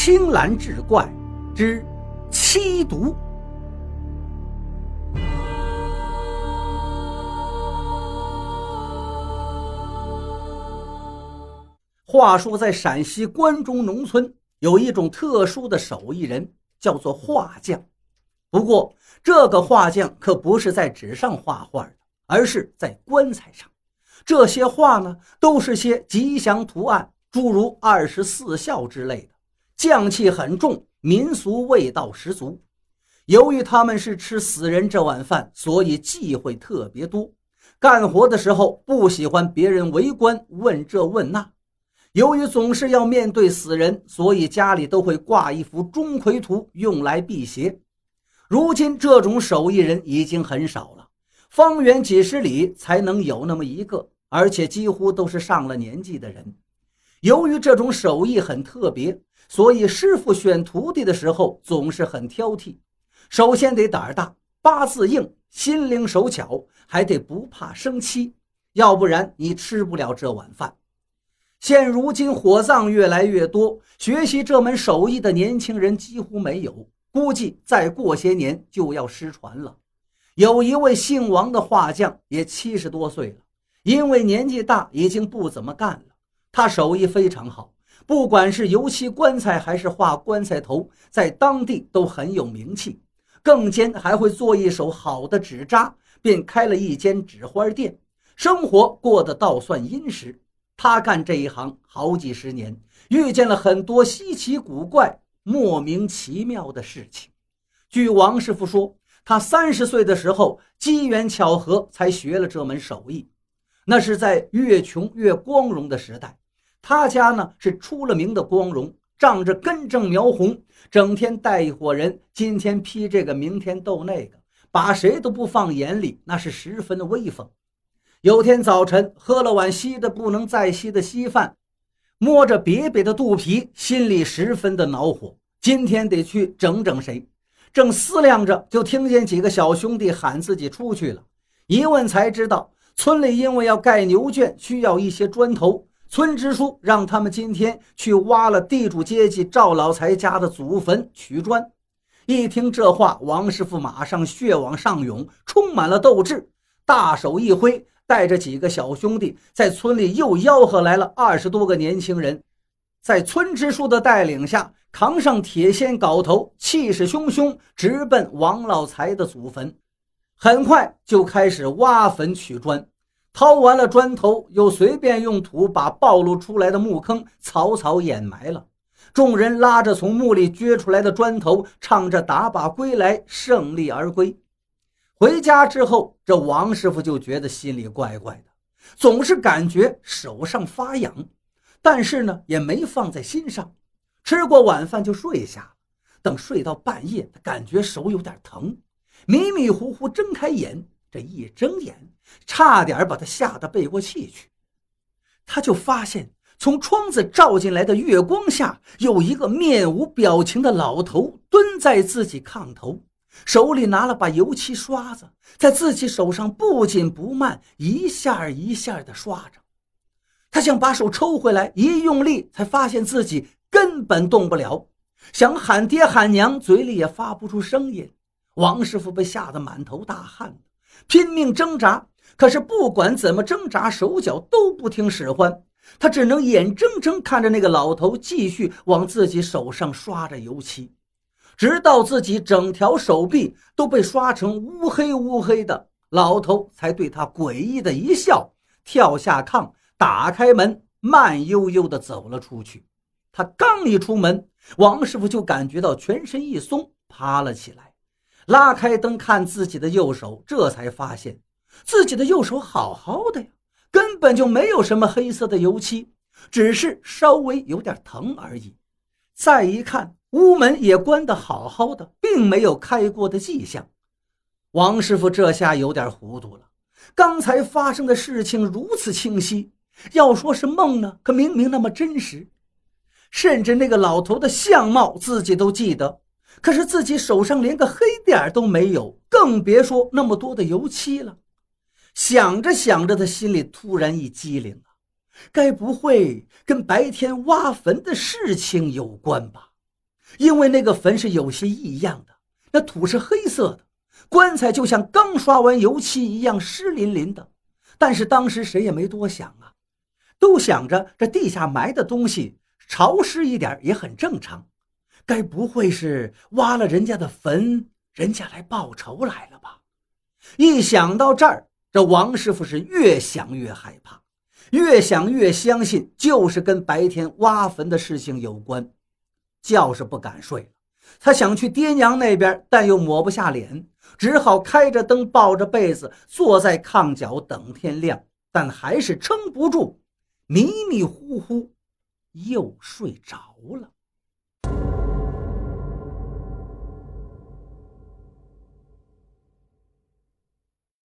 青蓝志怪之七毒。话说，在陕西关中农村，有一种特殊的手艺人，叫做画匠。不过，这个画匠可不是在纸上画画的，而是在棺材上。这些画呢，都是些吉祥图案，诸如二十四孝之类的，匠气很重，民俗味道十足。由于他们是吃死人这碗饭，所以忌讳特别多。干活的时候不喜欢别人围观问这问那。由于总是要面对死人，所以家里都会挂一幅钟馗图，用来辟邪。如今这种手艺人已经很少了，方圆几十里才能有那么一个，而且几乎都是上了年纪的人。由于这种手艺很特别，所以师傅选徒弟的时候总是很挑剔。首先得胆儿大，八字硬，心灵手巧，还得不怕生漆，要不然你吃不了这碗饭。现如今火葬越来越多，学习这门手艺的年轻人几乎没有，估计再过些年就要失传了。有一位姓王的画匠，也七十多岁了，因为年纪大，已经不怎么干了。他手艺非常好，不管是油漆棺材还是画棺材头，在当地都很有名气。更兼还会做一手好的纸扎，便开了一间纸花店，生活过得倒算殷实。他干这一行好几十年，遇见了很多稀奇古怪、莫名其妙的事情。据王师傅说，他三十岁的时候机缘巧合才学了这门手艺，那是在越穷越光荣的时代。他家呢是出了名的光荣，仗着根正苗红，整天带一伙人，今天批这个，明天斗那个，把谁都不放眼里，那是十分的威风。有天早晨，喝了碗稀的不能再稀的稀饭，摸着瘪瘪的肚皮，心里十分的恼火。今天得去整整谁？正思量着，就听见几个小兄弟喊自己出去了。一问才知道，村里因为要盖牛圈，需要一些砖头，村支书让他们今天去挖了地主阶级赵老财家的祖坟取砖。一听这话，王师傅马上血往上涌，充满了斗志，大手一挥。带着几个小兄弟，在村里又吆喝来了二十多个年轻人，在村支书的带领下，扛上铁锨镐头，气势汹汹，直奔王老财的祖坟。很快就开始挖坟取砖，掏完了砖头，又随便用土把暴露出来的墓坑草草掩埋了。众人拉着从墓里掘出来的砖头，唱着“打靶归来，胜利而归”。回家之后，这王师傅就觉得心里怪怪的，总是感觉手上发痒，但是呢也没放在心上。吃过晚饭就睡下，等睡到半夜，他感觉手有点疼，迷迷糊糊睁开眼，这一睁眼，差点把他吓得背过气去。他就发现从窗子照进来的月光下，有一个面无表情的老头蹲在自己炕头。手里拿了把油漆刷子，在自己手上不紧不慢，一下一下的刷着。他想把手抽回来，一用力，才发现自己根本动不了。想喊爹喊娘，嘴里也发不出声音。王师傅被吓得满头大汗，拼命挣扎，可是不管怎么挣扎，手脚都不听使唤。他只能眼睁睁看着那个老头继续往自己手上刷着油漆。直到自己整条手臂都被刷成乌黑乌黑的，老头才对他诡异的一笑，跳下炕，打开门，慢悠悠地走了出去。他刚一出门，王师傅就感觉到全身一松，趴了起来，拉开灯看自己的右手，这才发现自己的右手好好的呀，根本就没有什么黑色的油漆，只是稍微有点疼而已。再一看。屋门也关得好好的，并没有开过的迹象。王师傅这下有点糊涂了。刚才发生的事情如此清晰，要说是梦呢，可明明那么真实。甚至那个老头的相貌自己都记得，可是自己手上连个黑点都没有，更别说那么多的油漆了。想着想着，他心里突然一激灵啊，该不会跟白天挖坟的事情有关吧？因为那个坟是有些异样的，那土是黑色的，棺材就像刚刷完油漆一样湿淋淋的。但是当时谁也没多想啊，都想着这地下埋的东西潮湿一点也很正常，该不会是挖了人家的坟，人家来报仇来了吧？一想到这儿，这王师傅是越想越害怕，越想越相信就是跟白天挖坟的事情有关。觉是不敢睡了，他想去爹娘那边，但又抹不下脸，只好开着灯，抱着被子坐在炕角等天亮，但还是撑不住，迷迷糊糊又睡着了。